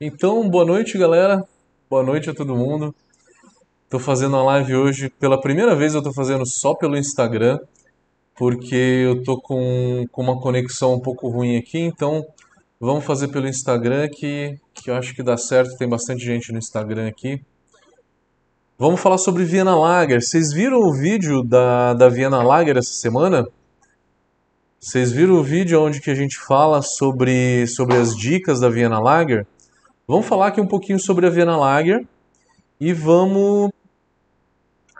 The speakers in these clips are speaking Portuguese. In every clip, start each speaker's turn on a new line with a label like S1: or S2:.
S1: Então, boa noite, galera. Boa noite a todo mundo. Tô fazendo a live hoje pela primeira vez, eu tô fazendo só pelo Instagram, porque eu tô com, com uma conexão um pouco ruim aqui, então vamos fazer pelo Instagram que, que eu acho que dá certo, tem bastante gente no Instagram aqui. Vamos falar sobre Viena Lager. Vocês viram o vídeo da, da Viena Lager essa semana? Vocês viram o vídeo onde que a gente fala sobre, sobre as dicas da Viena Lager? Vamos falar aqui um pouquinho sobre a Viena Lager e vamos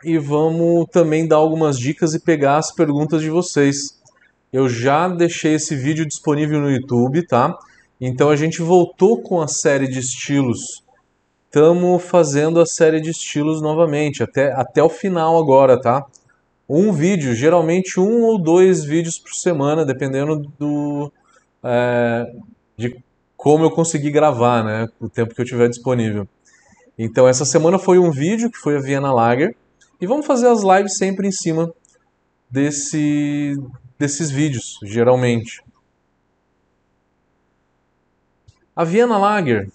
S1: e vamos também dar algumas dicas e pegar as perguntas de vocês. Eu já deixei esse vídeo disponível no YouTube, tá? Então a gente voltou com a série de estilos. Estamos fazendo a série de estilos novamente, até, até o final agora, tá? Um vídeo, geralmente um ou dois vídeos por semana, dependendo do, é, de como eu consegui gravar, né? O tempo que eu tiver disponível. Então essa semana foi um vídeo que foi a Viena Lager e vamos fazer as lives sempre em cima desse desses vídeos, geralmente. A Viena Lager,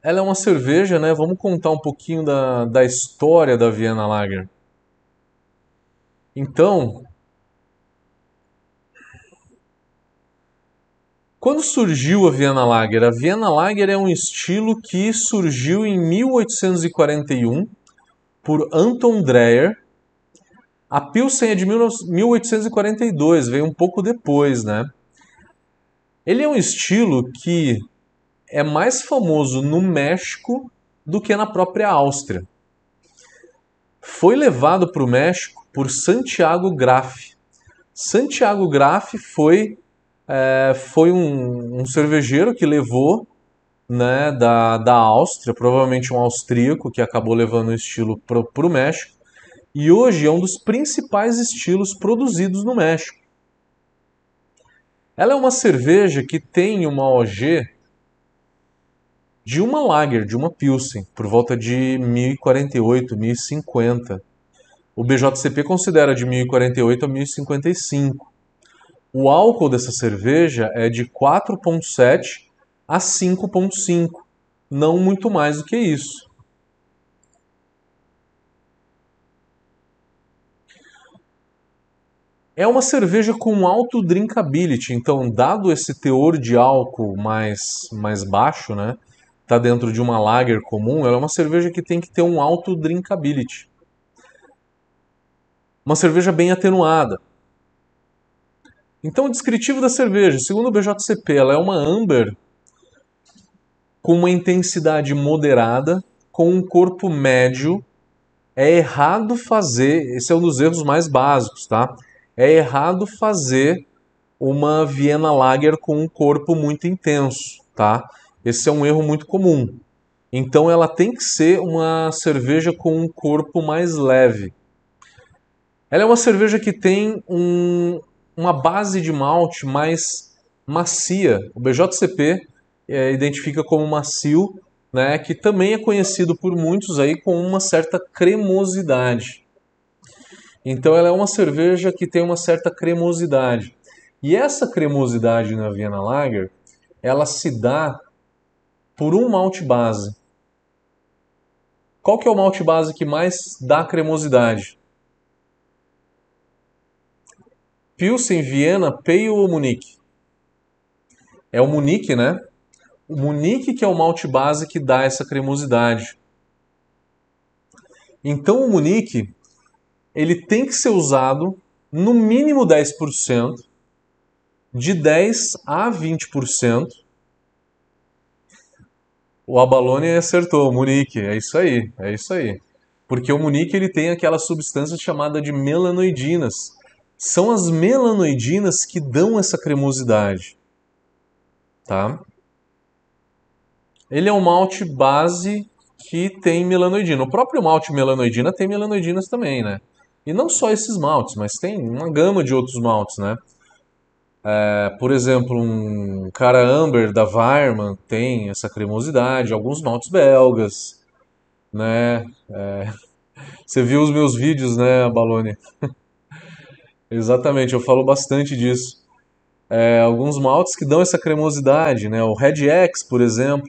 S1: ela é uma cerveja, né? Vamos contar um pouquinho da, da história da Viena Lager. Então, Quando surgiu a Viena Lager? A Viena Lager é um estilo que surgiu em 1841 por Anton Dreyer. A Pilsen é de 1842, veio um pouco depois, né? Ele é um estilo que é mais famoso no México do que na própria Áustria. Foi levado para o México por Santiago Graf. Santiago Graf foi é, foi um, um, cervejeiro que levou né, da, da Áustria, provavelmente um austríaco que acabou levando o estilo para o México, e hoje é um dos principais estilos produzidos no México. Ela é uma cerveja que tem uma OG de uma Lager, de uma Pilsen, por volta de 1048, 1050. O BJCP considera de 1048 a 1055. O álcool dessa cerveja é de 4,7 a 5,5, não muito mais do que isso. É uma cerveja com alto drinkability, então, dado esse teor de álcool mais, mais baixo, né, tá dentro de uma lager comum, ela é uma cerveja que tem que ter um alto drinkability. Uma cerveja bem atenuada. Então, o descritivo da cerveja, segundo o BJCP, ela é uma amber com uma intensidade moderada, com um corpo médio. É errado fazer, esse é um dos erros mais básicos, tá? É errado fazer uma Viena Lager com um corpo muito intenso, tá? Esse é um erro muito comum. Então ela tem que ser uma cerveja com um corpo mais leve. Ela é uma cerveja que tem um, uma base de malte mais macia. O BJCP é, identifica como macio, né, que também é conhecido por muitos aí com uma certa cremosidade. Então ela é uma cerveja que tem uma certa cremosidade. E essa cremosidade na Viena Lager, ela se dá por um malte base. Qual que é o malte base que mais dá cremosidade? Pilsen, Viena, Pale ou Munique? É o Munique, né? O Munique que é o malte base que dá essa cremosidade. Então o Munique, ele tem que ser usado no mínimo 10%, de 10 a 20%. O Abalone acertou, o Munique, é isso aí, é isso aí. Porque o Munique ele tem aquela substância chamada de melanoidinas, são as melanoidinas que dão essa cremosidade, tá? Ele é um malte base que tem melanoidina. O próprio malte melanoidina tem melanoidinas também, né? E não só esses maltes, mas tem uma gama de outros maltes, né? É, por exemplo, um cara amber da Weirmann tem essa cremosidade, alguns maltes belgas, né? É, você viu os meus vídeos, né, Balone? Exatamente, eu falo bastante disso. É, alguns maltes que dão essa cremosidade, né? O Red X, por exemplo,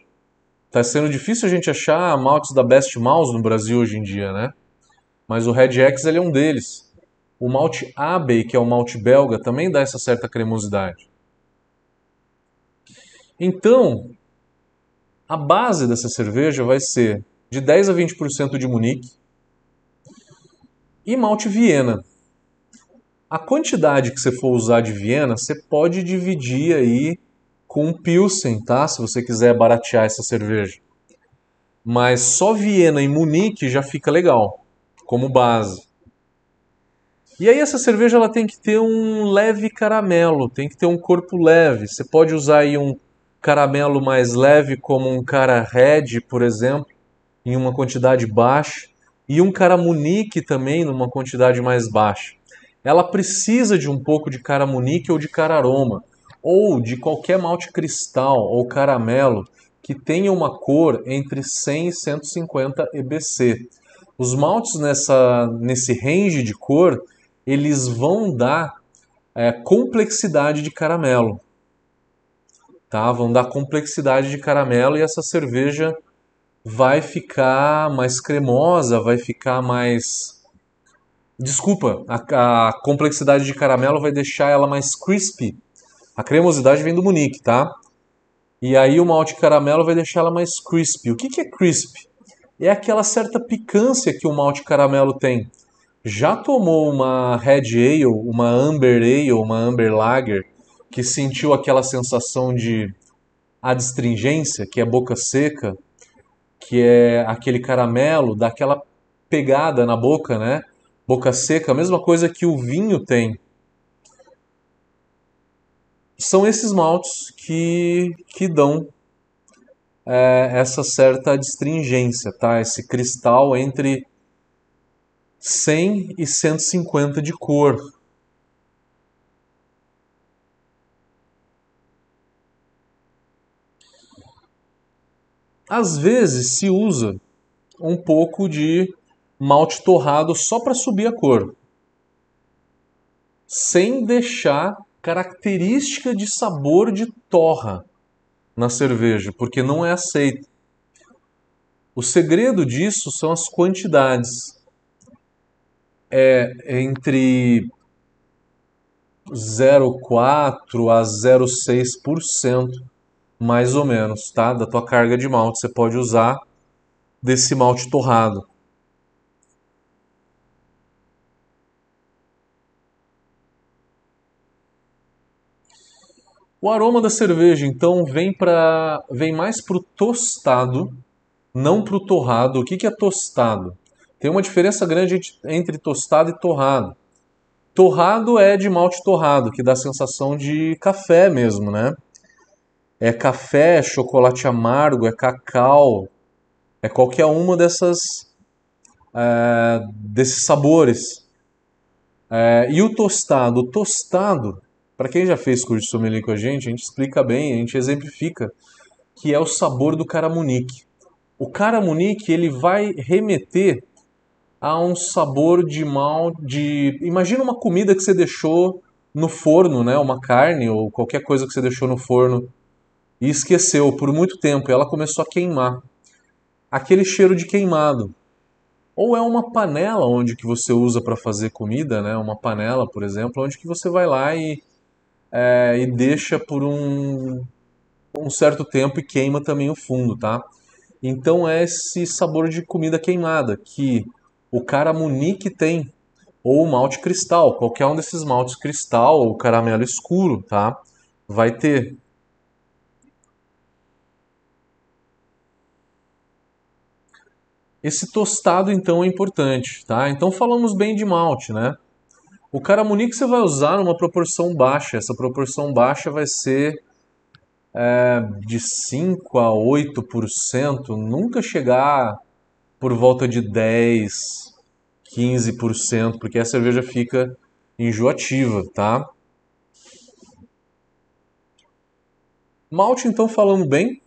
S1: Tá sendo difícil a gente achar maltes da Best Mouse no Brasil hoje em dia, né? Mas o Red X ele é um deles. O malte Abbey, que é o malte belga, também dá essa certa cremosidade. Então, a base dessa cerveja vai ser de 10 a 20% de Munique e malte Viena. A quantidade que você for usar de Viena, você pode dividir aí com Pilsen, tá? Se você quiser baratear essa cerveja. Mas só Viena e Munique já fica legal, como base. E aí essa cerveja ela tem que ter um leve caramelo, tem que ter um corpo leve. Você pode usar aí um caramelo mais leve como um cara red, por exemplo, em uma quantidade baixa, e um cara munique também numa quantidade mais baixa ela precisa de um pouco de caramunique ou de cararoma, ou de qualquer malte cristal ou caramelo que tenha uma cor entre 100 e 150 EBC. Os maltes nessa, nesse range de cor, eles vão dar é, complexidade de caramelo. Tá? Vão dar complexidade de caramelo e essa cerveja vai ficar mais cremosa, vai ficar mais Desculpa, a, a, complexidade de caramelo vai deixar ela mais crispy. A cremosidade vem do Munique, tá? E aí o malte caramelo vai deixar ela mais crispy. O que, que é crispy? É aquela certa picância que o malte caramelo tem. Já tomou uma Red Ale, uma Amber Ale, uma Amber Lager, que sentiu aquela sensação de adstringência, que é boca seca, que é aquele caramelo, dá aquela pegada na boca, né? Boca seca, a mesma coisa que o vinho tem. São esses maltes que, que dão é, essa certa astringência, tá? Esse cristal entre 100 e 150 de cor. Às vezes se usa um pouco de malte torrado só para subir a cor, sem deixar característica de sabor de torra na cerveja, porque não é aceito. O segredo disso são as quantidades. É entre 0,4 a 0,6%, mais ou menos, tá? Da tua carga de malte. Você pode usar desse malte torrado. O aroma da cerveja, então, vem para vem mais para o tostado, não para o torrado. O que, que é tostado? Tem uma diferença grande entre tostado e torrado. Torrado é de malte torrado, que dá a sensação de café mesmo, né? É café, é chocolate amargo, é cacau, é qualquer uma dessas é, desses sabores. É, e o tostado? O tostado para quem já fez curso de sommelier com a gente, a gente explica bem, a gente exemplifica que é o sabor do caramunique. O caramunique ele vai remeter a um sabor de mal de imagina uma comida que você deixou no forno, né, uma carne ou qualquer coisa que você deixou no forno e esqueceu por muito tempo, e ela começou a queimar. Aquele cheiro de queimado. Ou é uma panela onde que você usa para fazer comida, né? Uma panela, por exemplo, onde que você vai lá e é, e deixa por um, um certo tempo e queima também o fundo, tá? Então é esse sabor de comida queimada que o caramunique tem, ou o malte cristal, qualquer um desses maltes cristal ou caramelo escuro, tá? Vai ter. Esse tostado então é importante, tá? Então falamos bem de malte, né? O caramunique você vai usar numa proporção baixa. Essa proporção baixa vai ser é, de 5 a 8%, nunca chegar por volta de 10, 15%, porque a cerveja fica enjoativa, tá? Malte, então, falando bem.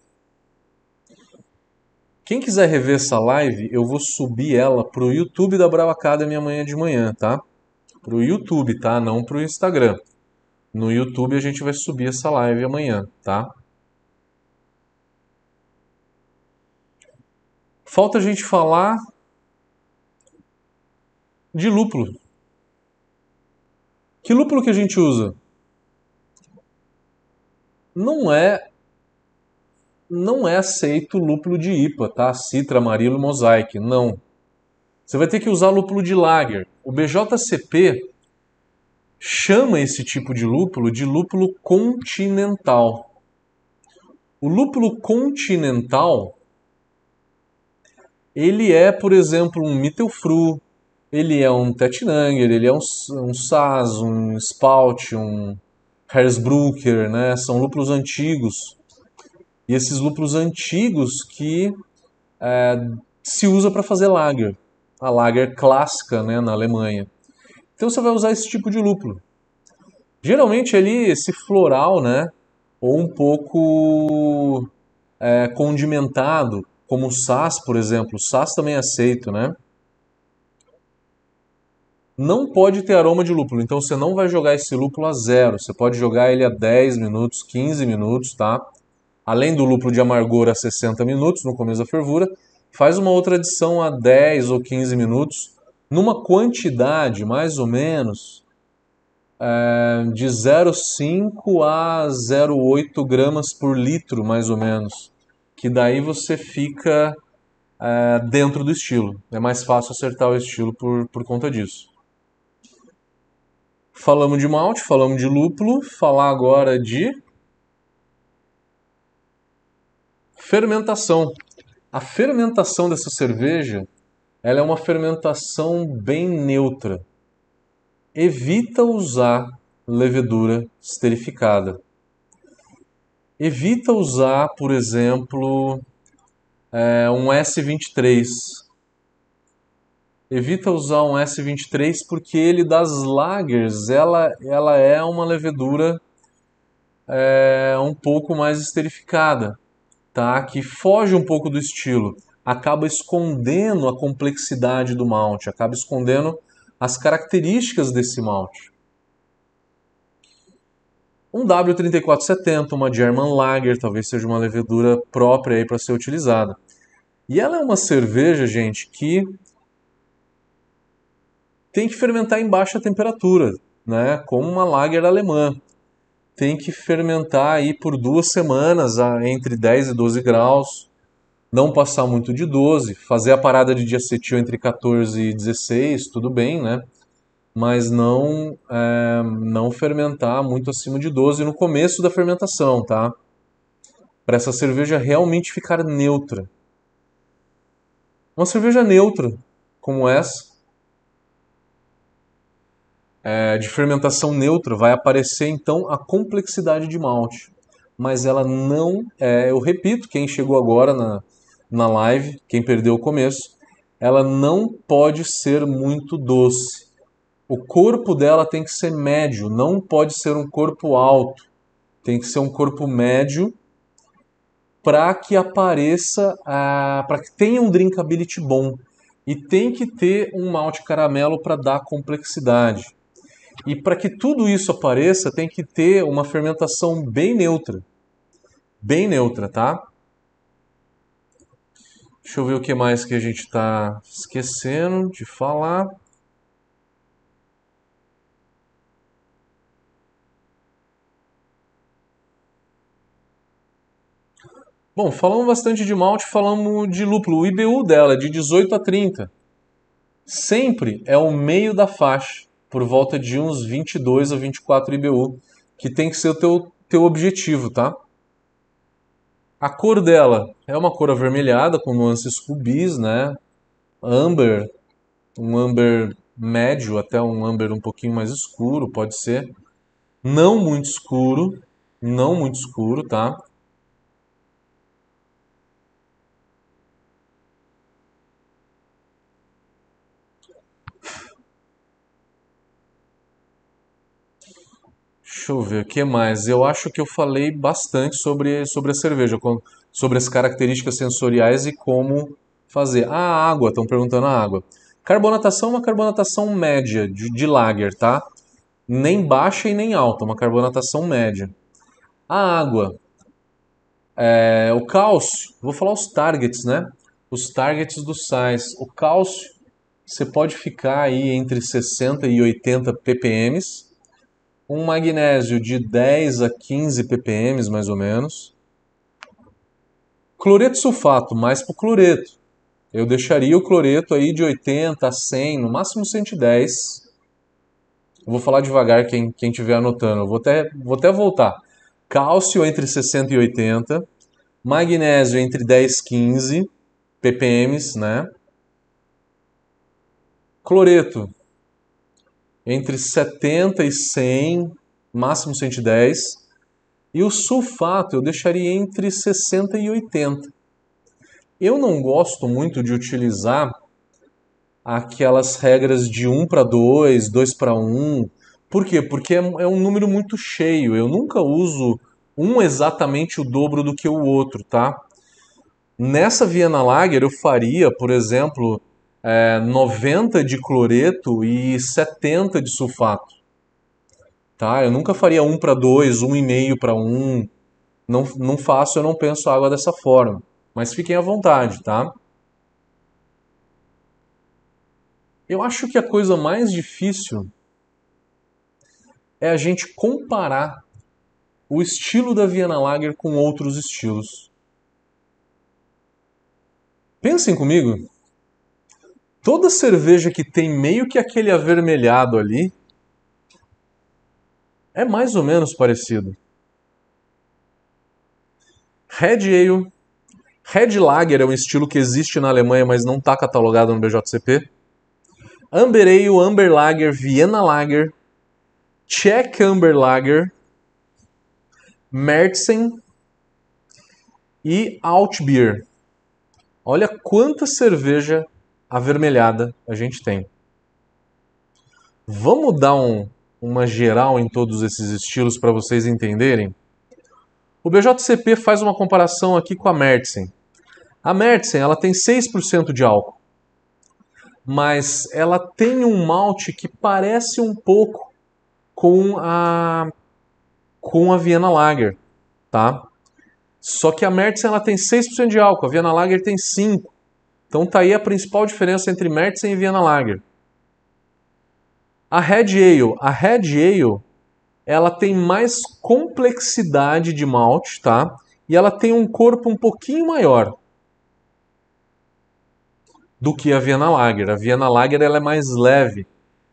S1: Quem quiser rever essa live, eu vou subir ela pro YouTube da Brava Academy amanhã de manhã, tá? Para o YouTube, tá? Não para o Instagram. No YouTube a gente vai subir essa live amanhã, tá? Falta a gente falar de lúpulo. Que lúpulo que a gente usa? Não é não é aceito lúpulo de IPA, tá? Citra, Amarillo, Mosaic, não. Você vai ter que usar lúpulo de lager. O BJCP chama esse tipo de lúpulo de lúpulo continental. O lúpulo continental ele é, por exemplo, um Mittelfru, ele é um Tettnanger, ele é um, um Saz, um Spout, um Hersbrucker, né? São lúpulos antigos. E esses lúpulos antigos que é, se usa para fazer lager. A lager clássica né, na Alemanha. Então você vai usar esse tipo de lúpulo. Geralmente ali esse floral, né? Ou um pouco é, condimentado, como o SAS, por exemplo. O SAS também é aceito, né? Não pode ter aroma de lúpulo, então você não vai jogar esse lúpulo a zero. Você pode jogar ele a 10 minutos, 15 minutos, tá? Além do lúpulo de amargor a 60 minutos no começo da fervura, faz uma outra adição a 10 ou 15 minutos, numa quantidade mais ou menos é, de 0,5 a 0,8 gramas por litro, mais ou menos que daí você fica é, dentro do estilo. É mais fácil acertar o estilo por, por conta disso. Falamos de malte, falamos de lúpulo, falar agora de fermentação. A fermentação dessa cerveja, ela é uma fermentação bem neutra. Evita usar levedura esterificada. Evita usar, por exemplo, é, um S23. Evita usar um S23 porque ele das lagers ela, ela é uma levedura é, um pouco mais esterificada, tá? Que foge um pouco do estilo, acaba escondendo a complexidade do malte, acaba escondendo as características desse malte um W3470, uma German Lager, talvez seja uma levedura própria aí para ser utilizada. E ela é uma cerveja, gente, que tem que fermentar em baixa temperatura, né? Como uma lager alemã. Tem que fermentar aí por duas semanas, entre 10 e 12 graus. Não passar muito de 12. Fazer a parada de diacetil entre 14 e 16, tudo bem, né? mas não, é, não fermentar muito acima de 12 no começo da fermentação, tá? Para essa cerveja realmente ficar neutra. Uma cerveja neutra, como essa, é, de fermentação neutra, vai aparecer então a complexidade de malte. Mas ela não é, eu repito, quem chegou agora na, na live, quem perdeu o começo, ela não pode ser muito doce o corpo dela tem que ser médio, não pode ser um corpo alto. Tem que ser um corpo médio para que apareça, para que tenha um drinkability bom. E tem que ter um malte caramelo para dar complexidade. E para que tudo isso apareça, tem que ter uma fermentação bem neutra. Bem neutra, tá? Deixa eu ver o que mais que a gente está esquecendo de falar. Bom, falamos bastante de malte, falamos de lúpulo. O IBU dela é de 18 a 30. Sempre é o meio da faixa, por volta de uns 22 a 24 IBU, que tem que ser o teu, teu objetivo, tá? A cor dela é uma cor avermelhada com nuances rubis, né? Amber, um amber médio até um amber um pouquinho mais escuro, pode ser. Não muito escuro, não muito escuro, tá? Deixa eu ver, o que mais? Eu acho que eu falei bastante sobre, sobre a cerveja, sobre as características sensoriais e como fazer. Ah, a água, estão perguntando a água. Carbonatação é uma carbonatação média de, de lager, tá? Nem baixa e nem alta, uma carbonatação média. A água, é, o cálcio, vou falar os targets, né? os targets dos sais. O cálcio, você pode ficar aí entre 60 e 80 ppm. Um magnésio de 10 a 15 ppm, mais ou menos. Cloreto sulfato, mais para o cloreto. Eu deixaria o cloreto aí de 80 a 100, no máximo 110. Eu vou falar devagar quem quem estiver anotando. Eu vou até, vou até voltar. Cálcio entre 60 e 80. Magnésio entre 10 e 15 ppm, né? Cloreto entre 70 e 100, máximo 110. E o sulfato eu deixaria entre 60 e 80. Eu não gosto muito de utilizar aquelas regras de 1 para 2, 2 para 1. Por quê? Porque é, é um número muito cheio. Eu nunca uso um exatamente o dobro do que o outro, tá? Nessa Viena Lager eu faria, por exemplo, é, 90 de cloreto e 70 de sulfato. Tá? Eu nunca faria 1 para 2, 1,5 para 1. Não, não faço, eu não penso água dessa forma. Mas fiquem à vontade, tá? Eu acho que a coisa mais difícil é a gente comparar o estilo da Viena Lager com outros estilos. Pensem comigo. Toda cerveja que tem meio que aquele avermelhado ali é mais ou menos parecido. Red Ale. Red Lager é um estilo que existe na Alemanha, mas não está catalogado no BJCP. Amber Ale, Amber Lager, Vienna Lager, Czech Amber Lager, Märzen e Altbier. Olha quanta cerveja avermelhada a gente tem. Vamos dar um, uma geral em todos esses estilos para vocês entenderem? O BJCP faz uma comparação aqui com a Märzen. A Märzen ela tem 6% de álcool, mas ela tem um malte que parece um pouco com a com a Viena Lager, tá? Só que a Märzen ela tem 6% de álcool, a Viena Lager tem 5. Então tá aí a principal diferença entre Märzen e Viena Lager. A Red Ale, a Red Ale, ela tem mais complexidade de malte, tá? E ela tem um corpo um pouquinho maior do que a Viena Lager. A Viena Lager ela é mais leve.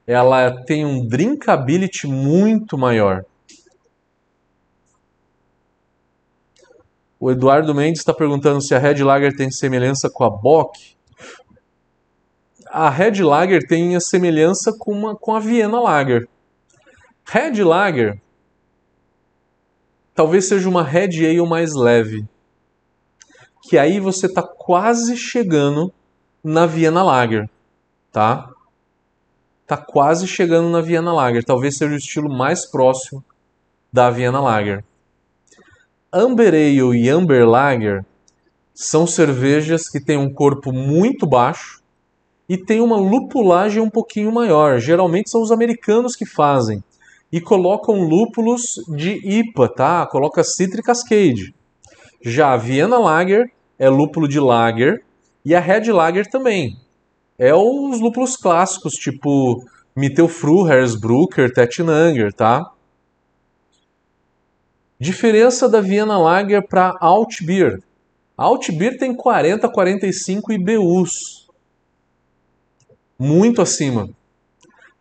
S1: Ela tem um drinkability muito maior. O Eduardo Mendes está perguntando se a Red Lager tem semelhança com a Bock. A Red Lager tem a semelhança com, uma, com a Viena Lager. Red Lager talvez seja uma Red Ale mais leve. Que aí você está quase chegando na Viena Lager, tá? Tá quase chegando na Viena Lager. Talvez seja o estilo mais próximo da Viena Lager. Amber Ale e Amber Lager são cervejas que têm um corpo muito baixo e têm uma lupulagem um pouquinho maior. Geralmente são os americanos que fazem e colocam lúpulos de IPA, tá? Coloca Citric Cascade. Já a Vienna Lager é lúpulo de Lager e a Red Lager também. É os lúpulos clássicos, tipo Mittelfru, Hersbrucker, Tettnanger, tá? Diferença da Viena Lager para Altbier. Altbier tem 40, 45 IBUs. Muito acima.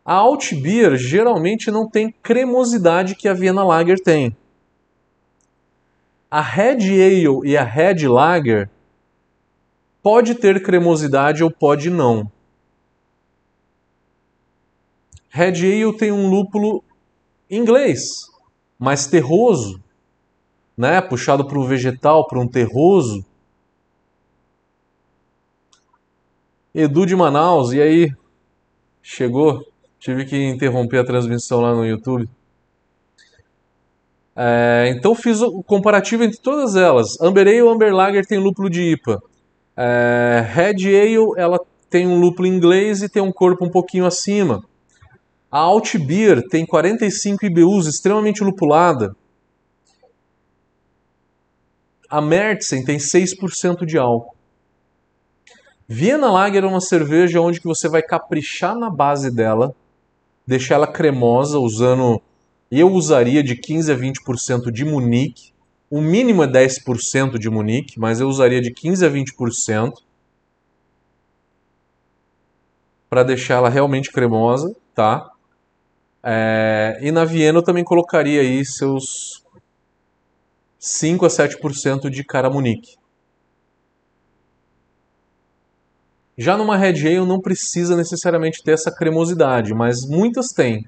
S1: A Altbier geralmente não tem cremosidade que a Viena Lager tem. A Red Ale e a Red Lager pode ter cremosidade ou pode não. Red Ale tem um lúpulo inglês, mais terroso, né, puxado para um vegetal, para um terroso. Edu de Manaus, e aí? Chegou? Tive que interromper a transmissão lá no YouTube. É, então fiz o comparativo entre todas elas. Amber Ale, Amber Lager tem lúpulo de IPA. É, Red Ale, ela tem um lúpulo inglês e tem um corpo um pouquinho acima. A Alt Beer tem 45 IBUs, extremamente lupulada. A Märzen tem 6% de álcool. Viena Lager é uma cerveja onde que você vai caprichar na base dela, deixar ela cremosa usando eu usaria de 15 a 20% de Munique. O mínimo é 10% de Munique, mas eu usaria de 15 a 20% para deixar ela realmente cremosa, tá? É, e na Viena eu também colocaria aí seus 5 a 7% de cara Munique. Já numa Red Ale não precisa necessariamente ter essa cremosidade, mas muitas têm.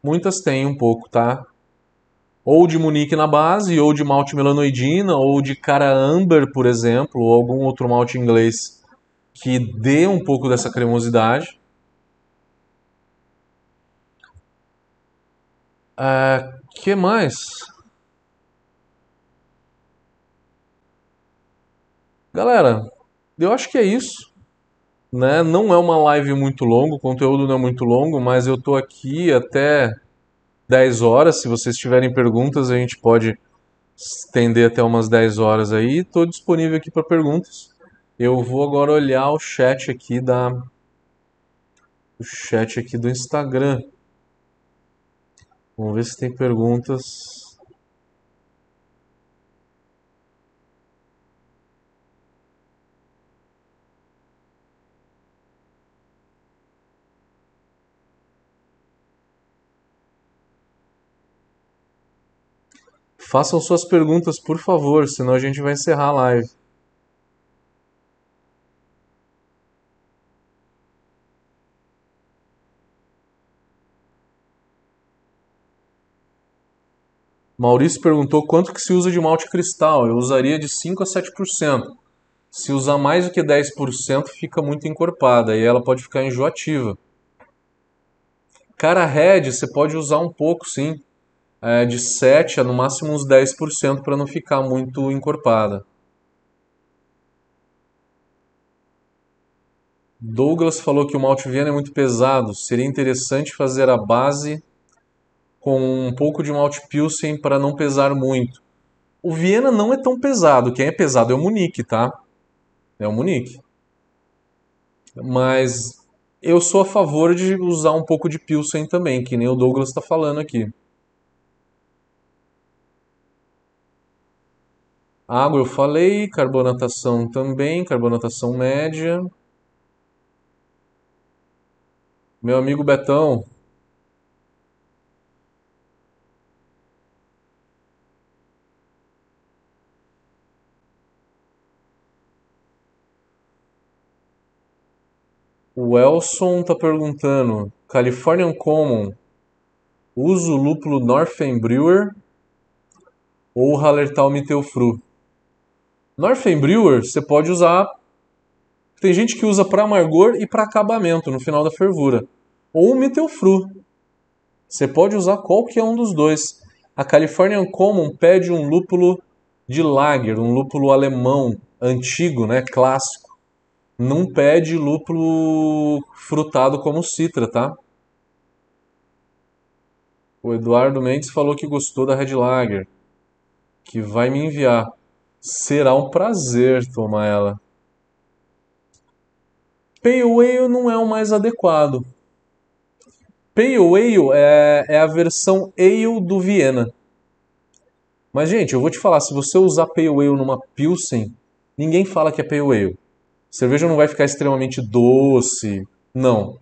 S1: Muitas têm um pouco, tá? Ou de Munique na base, ou de malte melanoidina, ou de cara amber, por exemplo, ou algum outro malte inglês que dê um pouco dessa cremosidade. Uh, que mais? Galera, eu acho que é isso. Né? Não é uma live muito longa, o conteúdo não é muito longo, mas eu tô aqui até 10 horas. Se vocês tiverem perguntas, a gente pode estender até umas 10 horas aí. Estou disponível aqui para perguntas. Eu vou agora olhar o chat aqui da o chat aqui do Instagram. Vamos ver se tem perguntas. Façam suas perguntas, por favor, senão a gente vai encerrar a live. Maurício perguntou quanto que se usa de malte cristal. Eu usaria de 5 a 7%. Se usar mais do que 10%, fica muito encorpada e ela pode ficar enjoativa. Cara Red, você pode usar um pouco, sim é, de 7 a no máximo uns 10% para não ficar muito encorpada. Douglas falou que o malte Viena é muito pesado. Seria interessante fazer a base com um pouco de malte Pilsen para não pesar muito. O Viena não é tão pesado. Quem é pesado é o Munique, tá? É o Munique. Mas eu sou a favor de usar um pouco de Pilsen também, que nem o Douglas está falando aqui. Água eu falei, carbonatação também, carbonatação média. Meu amigo Betão. O Elson tá perguntando: Californian Common, uso lúpulo Northern Brewer ou Hallertau Mittelfru? Northern Brewer você pode usar. Tem gente que usa para amargor e para acabamento no final da fervura. Ou o Mittelfru. Você pode usar qualquer um dos dois. A Californian Common pede um lúpulo de lager, um lúpulo alemão antigo, né, clássico. Não pede lúpulo frutado como citra, tá? O Eduardo Mendes falou que gostou da Red Lager, que vai me enviar. Será um prazer tomar ela. Pale Ale não é o mais adequado. Pale Ale é, é a versão Ale do Viena. Mas, gente, eu vou te falar, se você usar Pale Ale numa Pilsen, ninguém fala que é Pale Ale. Cerveja não vai ficar extremamente doce. Não.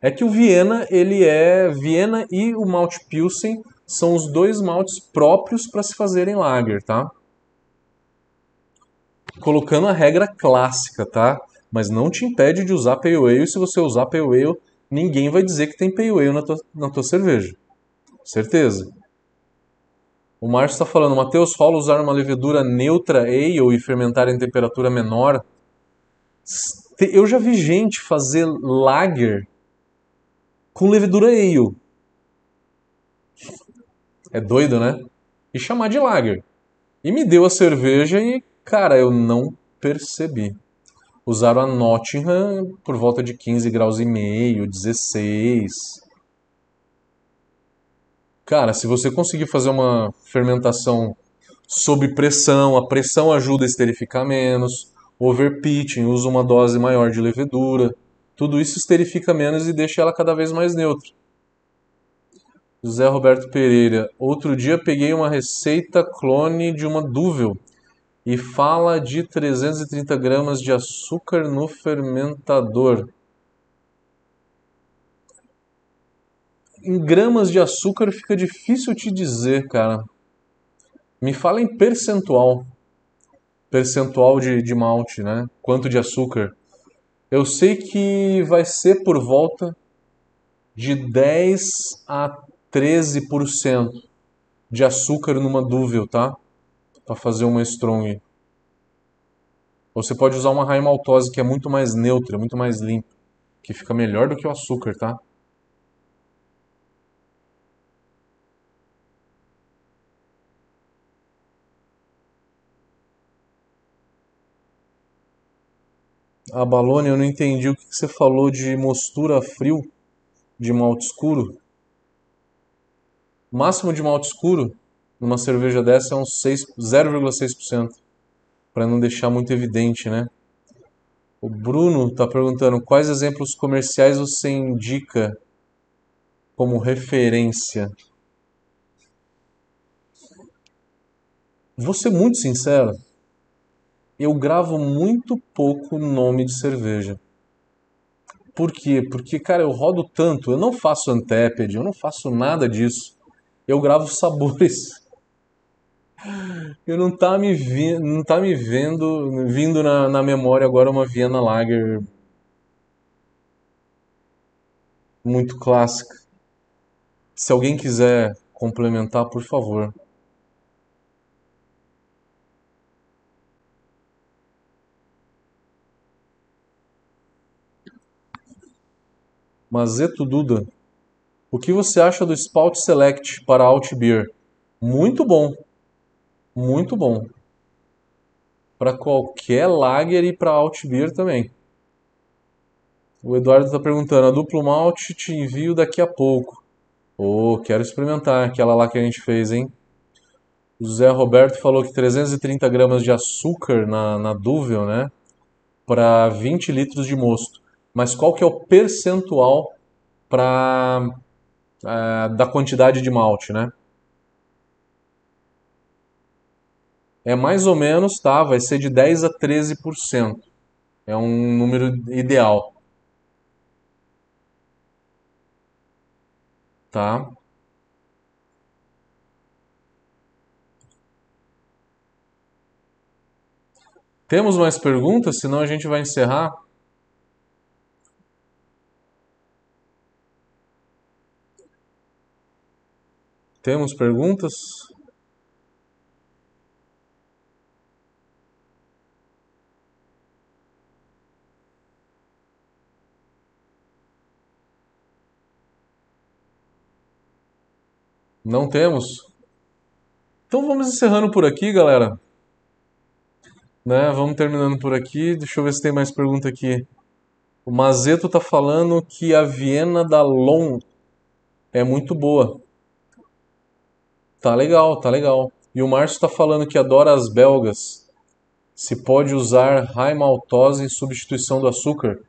S1: É que o Viena, ele é... Viena e o malte Pilsen são os dois maltes próprios para se fazerem lager, tá? Colocando a regra clássica, tá? Mas não te impede de usar Pale Ale. Se você usar Pale Ale, ninguém vai dizer que tem Pale Ale na tua, na tua cerveja. Certeza. O Márcio está falando, Matheus, rola usar uma levedura neutra ale e fermentar em temperatura menor? Eu já vi gente fazer lager com levedura ale. É doido, né? E chamar de lager. E me deu a cerveja e Cara, eu não percebi. Usaram a Nottingham por volta de 15 graus e meio, 16. Cara, se você conseguir fazer uma fermentação sob pressão, a pressão ajuda a esterificar menos, overpitching, usa uma dose maior de levedura. Tudo isso esterifica menos e deixa ela cada vez mais neutra. José Roberto Pereira. Outro dia peguei uma receita clone de uma Duvel e fala de 330 gramas de açúcar no fermentador. Em gramas de açúcar fica difícil te dizer, cara. Me fala em percentual. Percentual de, de malte, né? Quanto de açúcar. Eu sei que vai ser por volta de 10 a 13% de açúcar numa Duvel, tá? Para fazer uma strong. Você pode usar uma high maltose que é muito mais neutra, muito mais limpa, que fica melhor do que o açúcar, tá? A Balone, eu não entendi o que você falou de mostura frio de malte escuro. Máximo de malte escuro numa cerveja dessa é uns 0,6%, para não deixar muito evidente, né? O Bruno está perguntando quais exemplos comerciais você indica como referência. Vou ser muito sincero, eu gravo muito pouco nome de cerveja. Por quê? Porque, cara, eu rodo tanto, eu não faço Anteped, eu não faço nada disso. Eu gravo sabores. Eu não tá me, não tá me vendo, vindo na, na memória agora uma Viena Lager muito clássica. Se alguém quiser complementar, por favor. Mazeto Duda. O que você acha do Spout Select para Alt Beer? Muito bom. Muito bom. Para qualquer lager e para Alt Beer também. O Eduardo está perguntando: a duplo malte te envio daqui a pouco. Oh, quero experimentar aquela lá que a gente fez, hein? O Zé Roberto falou que 330 gramas de açúcar na, na Duvel, né? Para 20 litros de mosto mas qual que é o percentual para é, da quantidade de malte, né? É mais ou menos, tá? Vai ser de 10 a 13%. É um número ideal. Tá? Temos mais perguntas? Senão a gente vai encerrar. Temos perguntas? Não temos? Então vamos encerrando por aqui, galera. Né? Vamos terminando por aqui. Deixa eu ver se tem mais pergunta aqui. O Mazeto tá falando que a Viena da Lon é muito boa. Tá legal, tá legal. E o Márcio está falando que adora as belgas. Se pode usar high maltose em substituição do açúcar.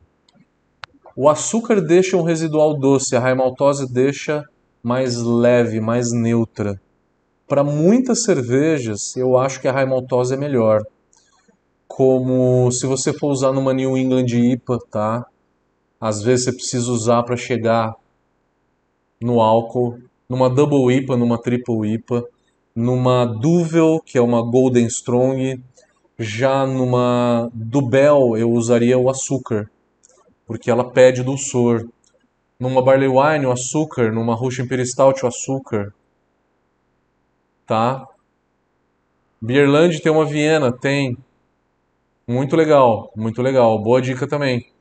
S1: O açúcar deixa um residual doce, a high maltose deixa mais leve, mais neutra. Para muitas cervejas, eu acho que a high maltose é melhor. Como se você for usar numa New England IPA, tá? Às vezes você precisa usar para chegar no álcool numa Double IPA, numa Triple IPA, numa Duvel, que é uma Golden Strong, já numa Dubel eu usaria o açúcar, porque ela pede dulçor. Numa Barley Wine o açúcar, numa Russian Imperial Stout o açúcar. Tá? Beerland tem uma Viena, tem. Muito legal, muito legal. Boa dica também.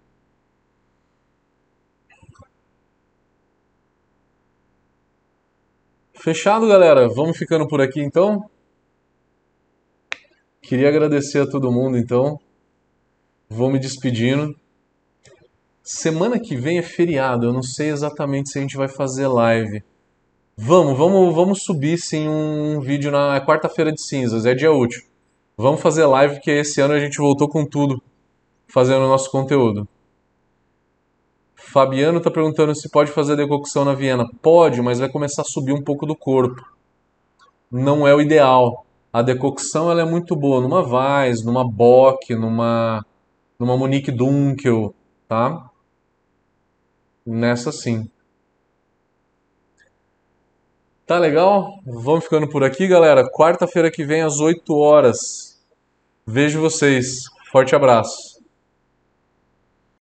S1: Fechado, galera? Vamos ficando por aqui então. Queria agradecer a todo mundo então. Vou me despedindo. Semana que vem é feriado, eu não sei exatamente se a gente vai fazer live. Vamos, vamos, vamos subir sim um vídeo na é quarta-feira de cinzas, é dia útil. Vamos fazer live, porque esse ano a gente voltou com tudo, fazendo o nosso conteúdo. Fabiano está perguntando se pode fazer decocção na Viena. Pode, mas vai começar a subir um pouco do corpo. Não é o ideal. A decocção ela é muito boa numa Weiss, numa Bock, numa, numa Monique Dunkel, tá? Nessa sim. Tá legal? Vamos ficando por aqui, galera. Quarta-feira que vem, às 8 horas. Vejo vocês. Forte abraço.